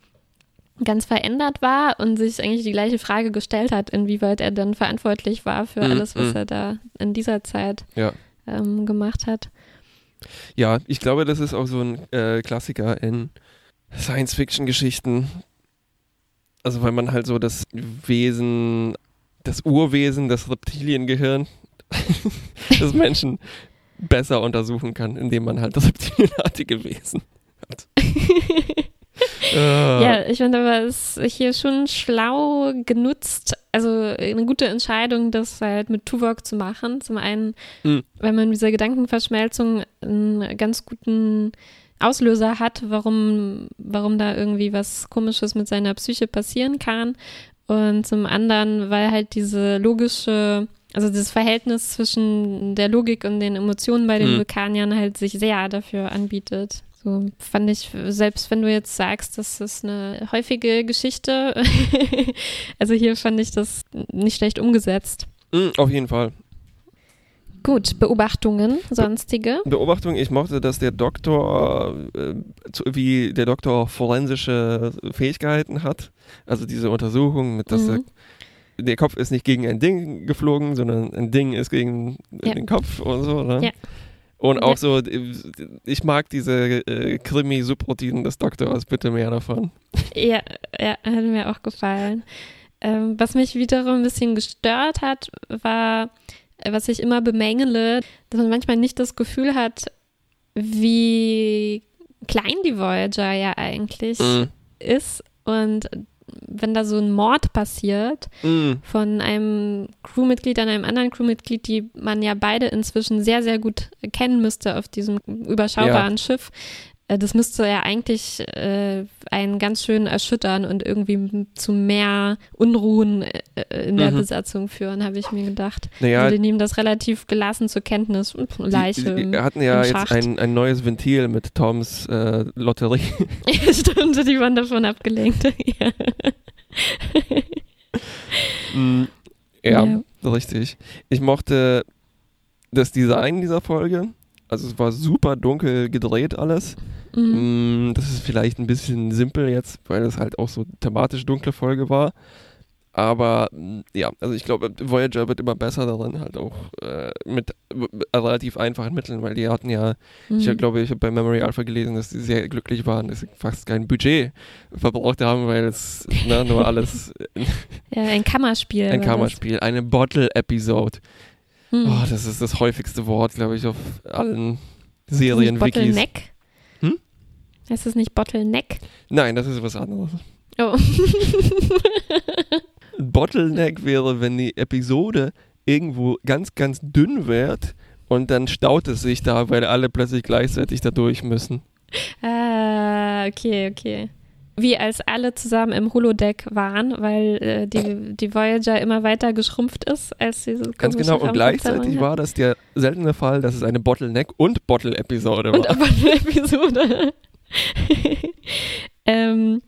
Speaker 1: ganz verändert war und sich eigentlich die gleiche Frage gestellt hat, inwieweit er dann verantwortlich war für mm, alles, was mm. er da in dieser Zeit ja. ähm, gemacht hat.
Speaker 2: Ja, ich glaube, das ist auch so ein äh, Klassiker in Science-Fiction-Geschichten. Also weil man halt so das Wesen, das Urwesen, das Reptiliengehirn des Menschen besser untersuchen kann, indem man halt das reptilienartige Wesen hat.
Speaker 1: Uh. Ja, ich finde aber es ist hier schon schlau genutzt, also eine gute Entscheidung, das halt mit Tuvok zu machen. Zum einen, mhm. wenn man dieser Gedankenverschmelzung einen ganz guten Auslöser hat, warum, warum da irgendwie was Komisches mit seiner Psyche passieren kann. Und zum anderen, weil halt diese logische, also das Verhältnis zwischen der Logik und den Emotionen bei den mhm. Vulkaniern halt sich sehr dafür anbietet. So fand ich, selbst wenn du jetzt sagst, das ist eine häufige Geschichte, also hier fand ich das nicht schlecht umgesetzt.
Speaker 2: Mhm, auf jeden Fall.
Speaker 1: Gut, Beobachtungen, sonstige.
Speaker 2: Beobachtung, ich mochte, dass der Doktor, äh, wie der Doktor forensische Fähigkeiten hat. Also diese Untersuchung mit, dass mhm. der, der, Kopf ist nicht gegen ein Ding geflogen, sondern ein Ding ist gegen ja. den Kopf und so, ne? Ja. Und auch ja. so, ich mag diese äh, Krimi-Subroutinen des Doktors, bitte mehr davon.
Speaker 1: Ja, ja, hat mir auch gefallen. Ähm, was mich wiederum ein bisschen gestört hat, war, was ich immer bemängele, dass man manchmal nicht das Gefühl hat, wie klein die Voyager ja eigentlich mhm. ist und wenn da so ein Mord passiert mm. von einem Crewmitglied an einem anderen Crewmitglied, die man ja beide inzwischen sehr, sehr gut kennen müsste auf diesem überschaubaren ja. Schiff, das müsste ja eigentlich äh, einen ganz schön erschüttern und irgendwie zu mehr Unruhen äh, äh, in der mhm. Besatzung führen, habe ich mir gedacht. Naja, also die nehmen das relativ gelassen zur Kenntnis. Leiche.
Speaker 2: Die, die hatten ja jetzt ein, ein neues Ventil mit Toms äh, Lotterie.
Speaker 1: Stimmt, die waren davon abgelenkt. ja.
Speaker 2: mm, ja, ja, richtig. Ich mochte das Design dieser Folge. Also es war super dunkel gedreht alles. Mhm. Mm, das ist vielleicht ein bisschen simpel jetzt, weil es halt auch so thematisch dunkle Folge war. Aber mm, ja, also ich glaube, Voyager wird immer besser darin, halt auch äh, mit relativ einfachen Mitteln, weil die hatten ja, mhm. ich glaube, ich habe bei Memory Alpha gelesen, dass sie sehr glücklich waren, dass sie fast kein Budget verbraucht haben, weil es ne, nur alles.
Speaker 1: ja, ein Kammerspiel.
Speaker 2: Ein Kammerspiel, eine Bottle-Episode. Mhm. Oh, das ist das häufigste Wort, glaube ich, auf allen Serien-Wikis.
Speaker 1: Bottleneck? Heißt es nicht Bottleneck?
Speaker 2: Nein, das ist was anderes. Oh. Bottleneck wäre, wenn die Episode irgendwo ganz, ganz dünn wird und dann staut es sich da, weil alle plötzlich gleichzeitig da durch müssen.
Speaker 1: Ah, okay, okay. Wie als alle zusammen im Holodeck waren, weil äh, die, die Voyager immer weiter geschrumpft ist, als diese
Speaker 2: Ganz genau, und gleichzeitig war das der seltene Fall, dass es eine Bottleneck- und Bottle-Episode war.
Speaker 1: Und Bottle-Episode. ähm,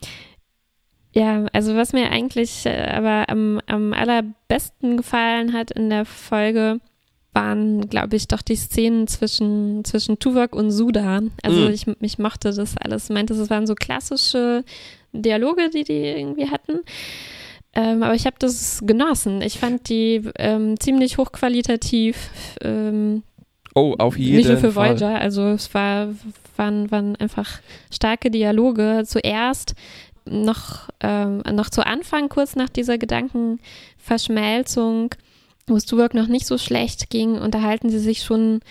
Speaker 1: ja, also was mir eigentlich äh, aber am, am allerbesten gefallen hat in der Folge, waren, glaube ich, doch die Szenen zwischen, zwischen Tuvok und Suda. Also mm. ich, ich mochte das alles. Ich meinte, es waren so klassische Dialoge, die die irgendwie hatten. Ähm, aber ich habe das genossen. Ich fand die ähm, ziemlich hochqualitativ. Ähm,
Speaker 2: oh, auf jeden Fall.
Speaker 1: Nicht nur
Speaker 2: für
Speaker 1: Fall. Voyager. Also es war waren, waren einfach starke Dialoge. Zuerst noch, ähm, noch zu Anfang, kurz nach dieser Gedankenverschmelzung, wo es Tuvok noch nicht so schlecht ging, unterhalten sie sich schon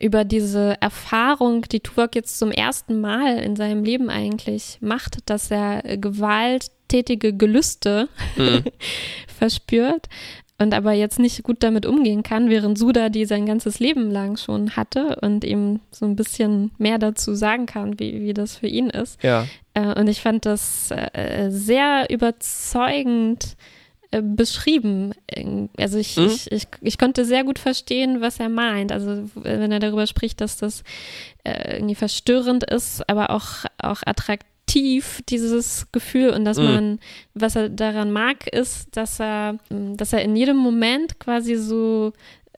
Speaker 1: über diese Erfahrung, die Tuvok jetzt zum ersten Mal in seinem Leben eigentlich macht, dass er gewalttätige Gelüste mhm. verspürt und aber jetzt nicht gut damit umgehen kann, während Suda die sein ganzes Leben lang schon hatte und ihm so ein bisschen mehr dazu sagen kann, wie, wie das für ihn ist.
Speaker 2: Ja.
Speaker 1: Äh, und ich fand das äh, sehr überzeugend äh, beschrieben. Also ich, mhm. ich, ich, ich, konnte sehr gut verstehen, was er meint. Also wenn er darüber spricht, dass das irgendwie verstörend ist, aber auch, auch attraktiv tief, dieses Gefühl und dass mhm. man, was er daran mag, ist, dass er, dass er in jedem Moment quasi so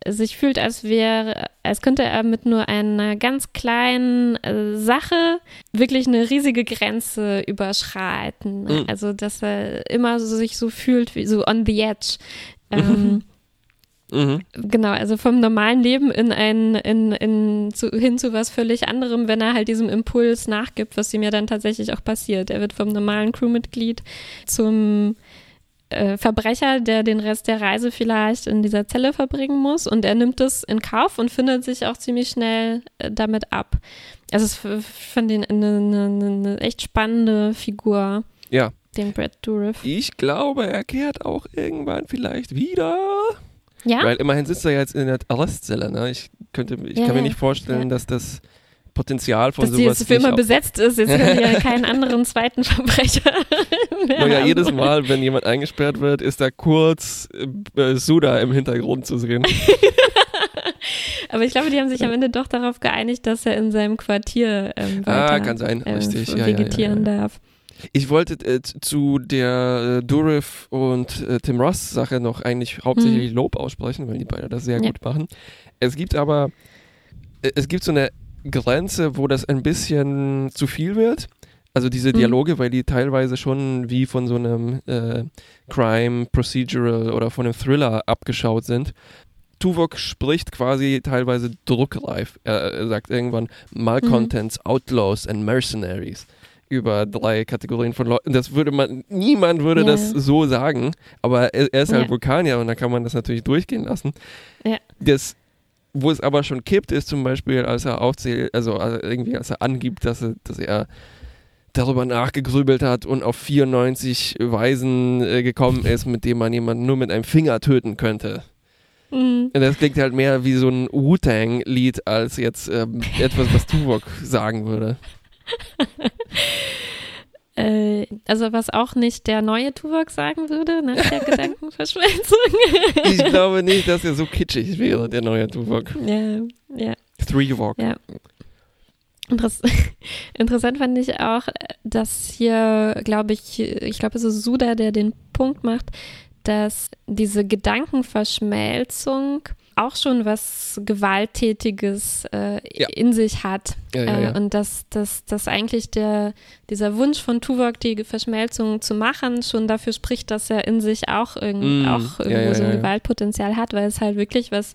Speaker 1: sich fühlt, als wäre, als könnte er mit nur einer ganz kleinen äh, Sache wirklich eine riesige Grenze überschreiten. Mhm. Also, dass er immer so sich so fühlt, wie so on the edge. Ähm, Mhm. Genau, also vom normalen Leben in ein, in, in, zu, hin zu was völlig anderem, wenn er halt diesem Impuls nachgibt, was ihm ja dann tatsächlich auch passiert. Er wird vom normalen Crewmitglied zum äh, Verbrecher, der den Rest der Reise vielleicht in dieser Zelle verbringen muss. Und er nimmt es in Kauf und findet sich auch ziemlich schnell äh, damit ab. Also ich finde ihn eine, eine, eine echt spannende Figur.
Speaker 2: Ja.
Speaker 1: Den Brad Dourif.
Speaker 2: Ich glaube, er kehrt auch irgendwann vielleicht wieder.
Speaker 1: Ja.
Speaker 2: Weil immerhin sitzt er jetzt in der Arrestzelle. Ne? Ich, könnte, ich
Speaker 1: Ja,
Speaker 2: kann mir
Speaker 1: ja.
Speaker 2: nicht vorstellen,
Speaker 1: Ja.
Speaker 2: dass das Potenzial von
Speaker 1: Dass die
Speaker 2: sowas
Speaker 1: jetzt für immer besetzt ist. Jetzt können die ja keinen anderen zweiten Verbrecher mehr
Speaker 2: Naja,
Speaker 1: haben.
Speaker 2: jedes Mal, wenn jemand eingesperrt wird, ist da kurz äh, Suda im Hintergrund zu sehen.
Speaker 1: Aber ich glaube, die haben sich am Ende doch darauf geeinigt, dass er in seinem Quartier ähm,
Speaker 2: Ah,
Speaker 1: weiter
Speaker 2: kann sein,
Speaker 1: äh,
Speaker 2: richtig. Ja, ja, ja,
Speaker 1: vegetieren
Speaker 2: ja.
Speaker 1: darf.
Speaker 2: Ich wollte äh, zu der äh, Durif und äh, Tim Ross Sache noch eigentlich hauptsächlich Lob aussprechen, weil die beide das sehr
Speaker 1: Hm. Ja.
Speaker 2: gut machen. Es gibt aber, äh, es gibt so eine Grenze, wo das ein bisschen zu viel wird. Also diese
Speaker 1: Mhm.
Speaker 2: Dialoge, weil die teilweise schon wie von so einem äh, Crime Procedural oder von einem Thriller abgeschaut sind. Tuvok spricht quasi teilweise druckreif. Er, er sagt irgendwann Malcontents, Outlaws and Mercenaries über drei Kategorien von Leuten. Das würde man, niemand würde
Speaker 1: Ja.
Speaker 2: das so sagen, aber er, er ist halt
Speaker 1: Ja.
Speaker 2: Vulkanier und da kann man das natürlich durchgehen lassen.
Speaker 1: Ja.
Speaker 2: Das, wo es aber schon kippt, ist zum Beispiel, als er aufzählt, also äh, irgendwie, als er angibt, dass er, dass er darüber nachgegrübelt hat und auf 94 Weisen äh, gekommen ist, mit denen man jemanden nur mit einem Finger töten könnte.
Speaker 1: Mhm.
Speaker 2: Und das klingt halt mehr wie so ein Wu-Tang-Lied als jetzt ähm, etwas, was Tuvok sagen würde.
Speaker 1: Äh, also was auch nicht der neue Tuvok sagen würde nach der Gedankenverschmelzung.
Speaker 2: Ich glaube nicht, dass er so kitschig wäre, der neue Tuvok.
Speaker 1: ja, ja.
Speaker 2: Three-Vok.
Speaker 1: Ja. Interess Interessant fand ich auch, dass hier, glaube ich, ich glaube, es ist Suda, der den Punkt macht, dass diese Gedankenverschmelzung auch schon was Gewalttätiges äh,
Speaker 2: Ja.
Speaker 1: in sich hat.
Speaker 2: Ja, ja,
Speaker 1: Äh,
Speaker 2: ja.
Speaker 1: und dass, dass, dass eigentlich der, dieser Wunsch von Tuvok, die Verschmelzung zu machen, schon dafür spricht, dass er in sich auch, irgend,
Speaker 2: Mm,
Speaker 1: auch
Speaker 2: ja,
Speaker 1: irgendwo
Speaker 2: ja,
Speaker 1: so ein
Speaker 2: ja, ja.
Speaker 1: Gewaltpotenzial hat, weil es halt wirklich was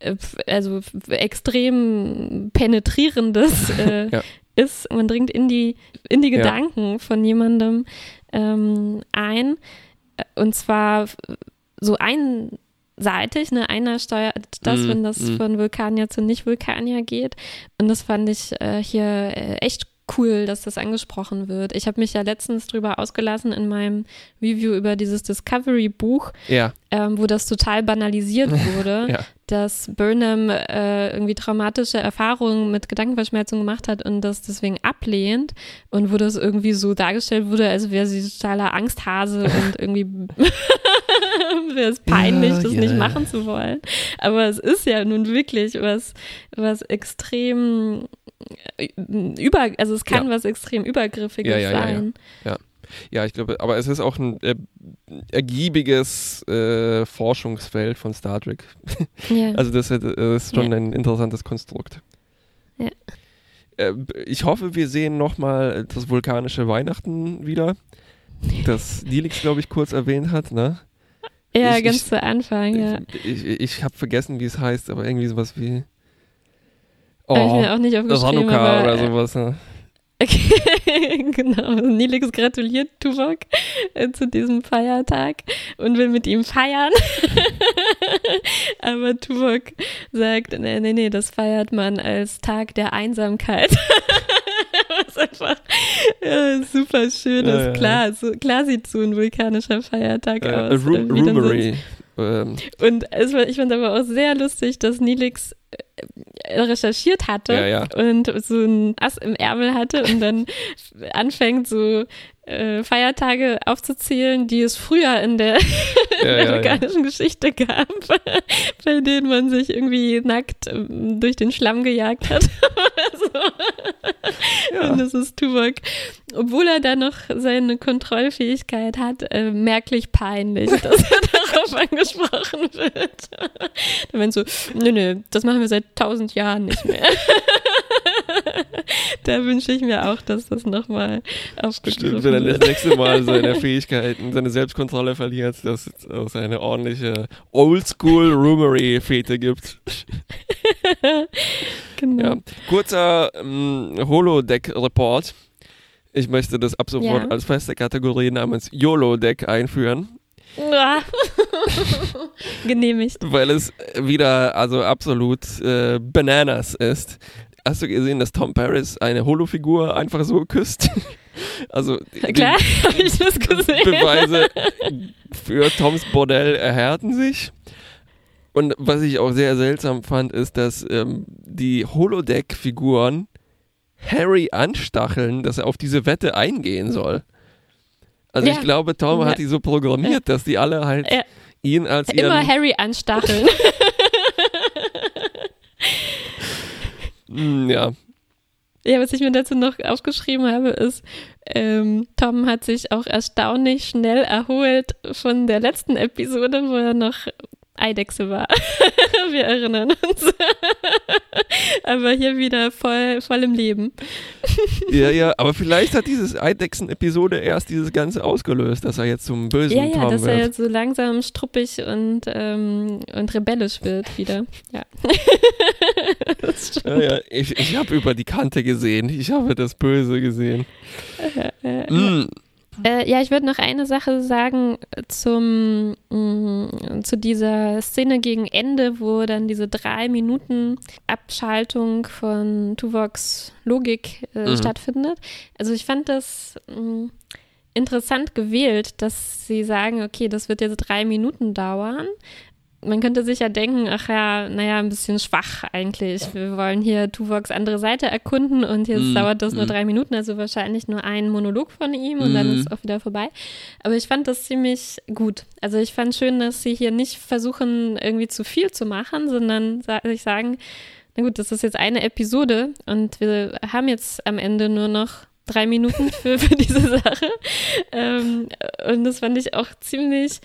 Speaker 1: äh, also extrem penetrierendes äh,
Speaker 2: Ja.
Speaker 1: ist. Man dringt in die, in die
Speaker 2: Ja.
Speaker 1: Gedanken von jemandem ähm, ein. Äh, Und zwar so einseitig, ne? Einer steuert das,
Speaker 2: Mm,
Speaker 1: wenn das
Speaker 2: mm.
Speaker 1: von Vulkanier zu Nicht-Vulkanier geht. Und das fand ich äh, hier äh, echt cool, dass das angesprochen wird. Ich habe mich ja letztens drüber ausgelassen in meinem Review über dieses Discovery-Buch,
Speaker 2: Ja,
Speaker 1: ähm, wo das total banalisiert wurde,
Speaker 2: Ja.
Speaker 1: dass Burnham äh, irgendwie traumatische Erfahrungen mit Gedankenverschmelzung gemacht hat und das deswegen ablehnt und wo das irgendwie so dargestellt wurde, als wäre sie totaler Angsthase und irgendwie wäre es peinlich,
Speaker 2: Ja,
Speaker 1: das
Speaker 2: ja,
Speaker 1: nicht machen zu wollen. Aber es ist ja nun wirklich was, was extrem äh, über, also es kann
Speaker 2: Ja.
Speaker 1: was extrem Übergriffiges
Speaker 2: Ja, ja, ja, ja. ich glaube, aber es ist auch ein äh, ergiebiges äh, Forschungsfeld von Star Trek.
Speaker 1: Ja.
Speaker 2: Also das, ist- das ist schon
Speaker 1: Ja.
Speaker 2: ein interessantes Konstrukt.
Speaker 1: Ja.
Speaker 2: Äh, ich hoffe, wir sehen nochmal das vulkanische Weihnachten wieder, das Dilix, glaube ich, kurz erwähnt hat, ne?
Speaker 1: ja,
Speaker 2: ich-
Speaker 1: ganz
Speaker 2: ich-
Speaker 1: zu Anfang, ja.
Speaker 2: Ich, ich, ich habe vergessen, wie es heißt, aber irgendwie sowas wie
Speaker 1: Habe ich
Speaker 2: Oh,
Speaker 1: mir auch nicht aufgeschrieben,
Speaker 2: Hanukkah oder sowas. Ne?
Speaker 1: Genau. Nilix gratuliert Tuvok äh, zu diesem Feiertag und will mit ihm feiern. Aber Tuvok sagt, nee, nee, nee, das feiert man als Tag der Einsamkeit. Was einfach äh, super schön
Speaker 2: Ja,
Speaker 1: ist.
Speaker 2: ja,
Speaker 1: Klar, so, klar sieht so ein vulkanischer Feiertag
Speaker 2: Äh,
Speaker 1: aus.
Speaker 2: Ru
Speaker 1: äh, dann so-
Speaker 2: Rumery. Ähm,
Speaker 1: und war, ich fand aber auch sehr lustig, dass Nilix äh, recherchiert hatte
Speaker 2: Ja, ja.
Speaker 1: und so ein Ass im Ärmel hatte und dann anfängt so äh, Feiertage aufzuzählen, die es früher in der, in
Speaker 2: Ja,
Speaker 1: der amerikanischen Geschichte gab, bei denen man sich irgendwie nackt ähm, durch den Schlamm gejagt hat. so. Und das ist Tuvok, obwohl er da noch seine Kontrollfähigkeit hat, äh, merklich peinlich, dass er darauf angesprochen wird. Dann meint so, nö, nö, das machen wir seit tausend Jahren nicht mehr. da wünsche ich mir auch, dass das nochmal aufgegriffen
Speaker 2: Stimmt, wenn er das nächste Mal seine Fähigkeiten, seine Selbstkontrolle verliert, dass es auch eine ordentliche Oldschool-Rumery-Fete gibt.
Speaker 1: genau.
Speaker 2: Ja. Kurzer ähm, Holodeck-Report. Ich möchte das ab sofort
Speaker 1: Ja.
Speaker 2: als feste Kategorie namens YOLO-Deck einführen.
Speaker 1: Genehmigt.
Speaker 2: Weil es wieder also absolut äh, Bananas ist. Hast du gesehen, dass Tom Paris eine Holo-Figur einfach so küsst? Also
Speaker 1: klar, habe ich das gesehen.
Speaker 2: Beweise für Toms Bordell erhärten sich. Und was ich auch sehr seltsam fand, ist, dass ähm, die Holodeck-Figuren Harry anstacheln, dass er auf diese Wette eingehen soll. Also
Speaker 1: Ja.
Speaker 2: ich glaube, Tom
Speaker 1: Ja.
Speaker 2: hat die so programmiert, dass die alle halt
Speaker 1: Ja.
Speaker 2: ihn als ihren...
Speaker 1: Immer Harry anstacheln.
Speaker 2: Mm, ja,
Speaker 1: Ja, was ich mir dazu noch aufgeschrieben habe, ist, ähm, Tom hat sich auch erstaunlich schnell erholt von der letzten Episode, wo er noch Eidechse war. Wir erinnern uns. Aber hier wieder voll, voll im Leben.
Speaker 2: ja, ja, aber vielleicht hat dieses Eidechsen-Episode erst dieses Ganze ausgelöst, dass er jetzt zum bösen
Speaker 1: Ja, ja,
Speaker 2: Tom
Speaker 1: dass
Speaker 2: wird.
Speaker 1: er jetzt so langsam struppig und, ähm, und rebellisch wird wieder. Ja.
Speaker 2: ja, ja, ich, ich habe über die Kante gesehen. Ich habe das Böse gesehen. Mm,
Speaker 1: Äh, ja, ich würde noch eine Sache sagen zum, mh, zu dieser Szene gegen Ende, wo dann diese drei Minuten Abschaltung von Tuvoks Logik äh,
Speaker 2: Mhm.
Speaker 1: stattfindet. Also ich fand das mh, interessant gewählt, dass sie sagen, okay, das wird jetzt drei Minuten dauern. Man könnte sich ja denken, ach ja, naja, ein bisschen schwach eigentlich. Wir wollen hier Tuvoks andere Seite erkunden und jetzt
Speaker 2: Mm,
Speaker 1: dauert das nur
Speaker 2: mm.
Speaker 1: drei Minuten, also wahrscheinlich nur ein Monolog von ihm und dann
Speaker 2: Mm.
Speaker 1: ist auch wieder vorbei. Aber ich fand das ziemlich gut. Also ich fand schön, dass sie hier nicht versuchen, irgendwie zu viel zu machen, sondern sich sagen, na gut, das ist jetzt eine Episode und wir haben jetzt am Ende nur noch drei Minuten für, für diese Sache. Ähm, und das fand ich auch ziemlich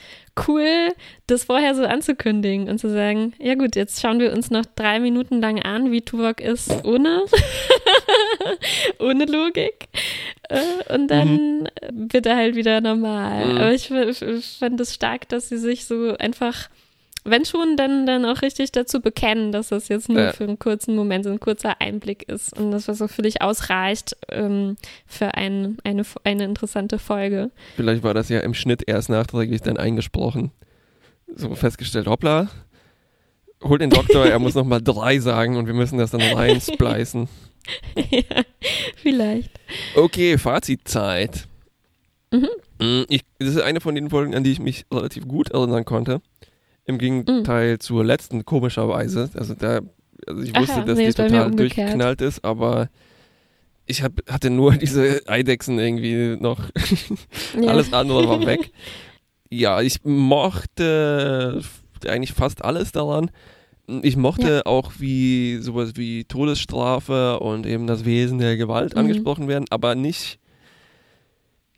Speaker 1: cool, das vorher so anzukündigen und zu sagen, ja gut, jetzt schauen wir uns noch drei Minuten lang an, wie Tuvok ist ohne, ohne Logik. Äh, und dann wird er halt wieder normal.
Speaker 2: Mhm.
Speaker 1: Aber ich, fand es stark, dass sie sich so einfach, wenn schon, dann, dann auch richtig dazu bekennen, dass das jetzt nur
Speaker 2: Ja.
Speaker 1: für einen kurzen Moment so ein kurzer Einblick ist und das, was so völlig ausreicht ähm, für ein, eine, eine interessante Folge.
Speaker 2: vielleicht war das ja im Schnitt erst nachträglich dann eingesprochen. So festgestellt, hoppla, hol den Doktor, er muss nochmal drei sagen und wir müssen das dann reinsplicen.
Speaker 1: ja, vielleicht.
Speaker 2: Okay, Fazitzeit.
Speaker 1: Mhm.
Speaker 2: Mm, Ich, das ist eine von den Folgen, an die ich mich relativ gut erinnern konnte. Im Gegenteil zur letzten, komischerweise. Also da, also ich wusste,
Speaker 1: ja,
Speaker 2: dass
Speaker 1: nee,
Speaker 2: die total durchgeknallt ist, aber ich hab, hatte nur diese Eidechsen irgendwie noch.
Speaker 1: Ja.
Speaker 2: Alles andere war weg. Ja, ich mochte eigentlich fast alles daran. Ich mochte auch, wie sowas wie Todesstrafe und eben das Wesen der Gewalt
Speaker 1: Mhm.
Speaker 2: angesprochen werden, aber nicht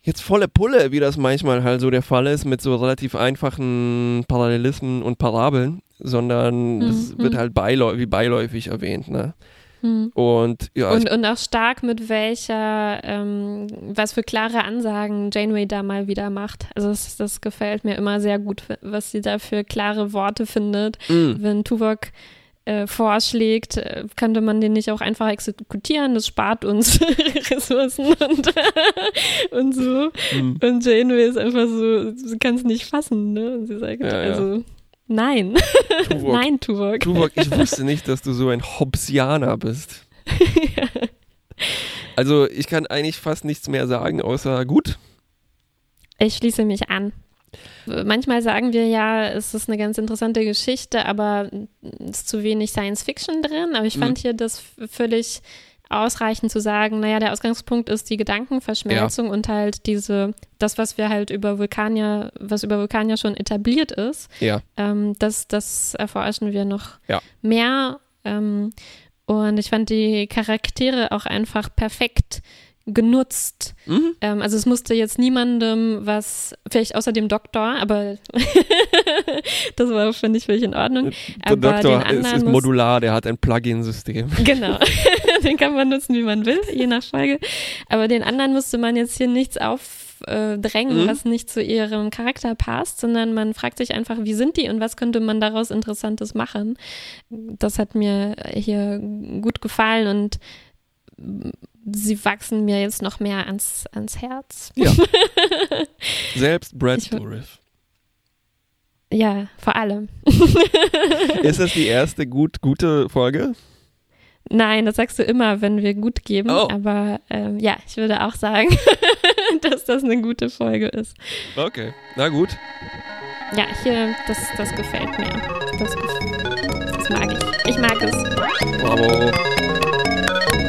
Speaker 2: jetzt volle Pulle, wie das manchmal halt so der Fall ist, mit so relativ einfachen Parallelismen und Parabeln, sondern es
Speaker 1: Mhm.
Speaker 2: wird halt beiläu wie beiläufig erwähnt. Ne?
Speaker 1: Hm.
Speaker 2: Und ja,
Speaker 1: Und, und auch stark mit welcher, ähm, was für klare Ansagen Janeway da mal wieder macht. Also das, das gefällt mir immer sehr gut, was sie da für klare Worte findet.
Speaker 2: mm,
Speaker 1: Wenn Tuvok äh, vorschlägt, äh, könnte man den nicht auch einfach exekutieren. Das spart uns Ressourcen und, und so.
Speaker 2: mm.
Speaker 1: Und Janeway ist einfach so, sie kann es nicht fassen. Ne? Und sie sagt,
Speaker 2: Ja, ja.
Speaker 1: also nein,
Speaker 2: Tuvok,
Speaker 1: nein, Tuvok.
Speaker 2: Tuvok, ich wusste nicht, dass du so ein Hobbesianer bist. Also ich kann eigentlich fast nichts mehr sagen, außer gut.
Speaker 1: Ich schließe mich an. Manchmal sagen wir ja, es ist eine ganz interessante Geschichte, aber es ist zu wenig Science Fiction drin. Aber ich fand hier das völlig ausreichend zu sagen, naja, der Ausgangspunkt ist die Gedankenverschmelzung und halt diese, das, was wir halt über Vulkanier, was über Vulkanier schon etabliert ist,
Speaker 2: Ja,
Speaker 1: ähm, das, das erforschen wir noch
Speaker 2: Ja.
Speaker 1: mehr. Ähm, und ich fand die Charaktere auch einfach perfekt genutzt.
Speaker 2: mhm.
Speaker 1: Ähm, also es musste jetzt niemandem was, vielleicht außer dem Doktor, aber das war, finde ich, völlig in Ordnung.
Speaker 2: der
Speaker 1: Aber
Speaker 2: Doktor ist, ist modular, der hat ein Plugin-System.
Speaker 1: Genau, den kann man nutzen, wie man will, je nach Folge. Aber den anderen musste man jetzt hier nichts aufdrängen,
Speaker 2: Mhm.
Speaker 1: was nicht zu ihrem Charakter passt, sondern man fragt sich einfach, wie sind die und was könnte man daraus Interessantes machen. Das hat mir hier gut gefallen und sie wachsen mir jetzt noch mehr ans, ans Herz.
Speaker 2: Ja. Selbst Brad Dourif.
Speaker 1: Ja, vor allem.
Speaker 2: Ist das die erste gut, gute Folge?
Speaker 1: Nein, das sagst du immer, wenn wir gut geben.
Speaker 2: Oh.
Speaker 1: Aber ähm, ja, ich würde auch sagen, dass das eine gute Folge ist.
Speaker 2: Okay, na gut.
Speaker 1: Ja, hier, das, das gefällt mir. Das, das mag ich. Ich mag es.
Speaker 2: Bravo.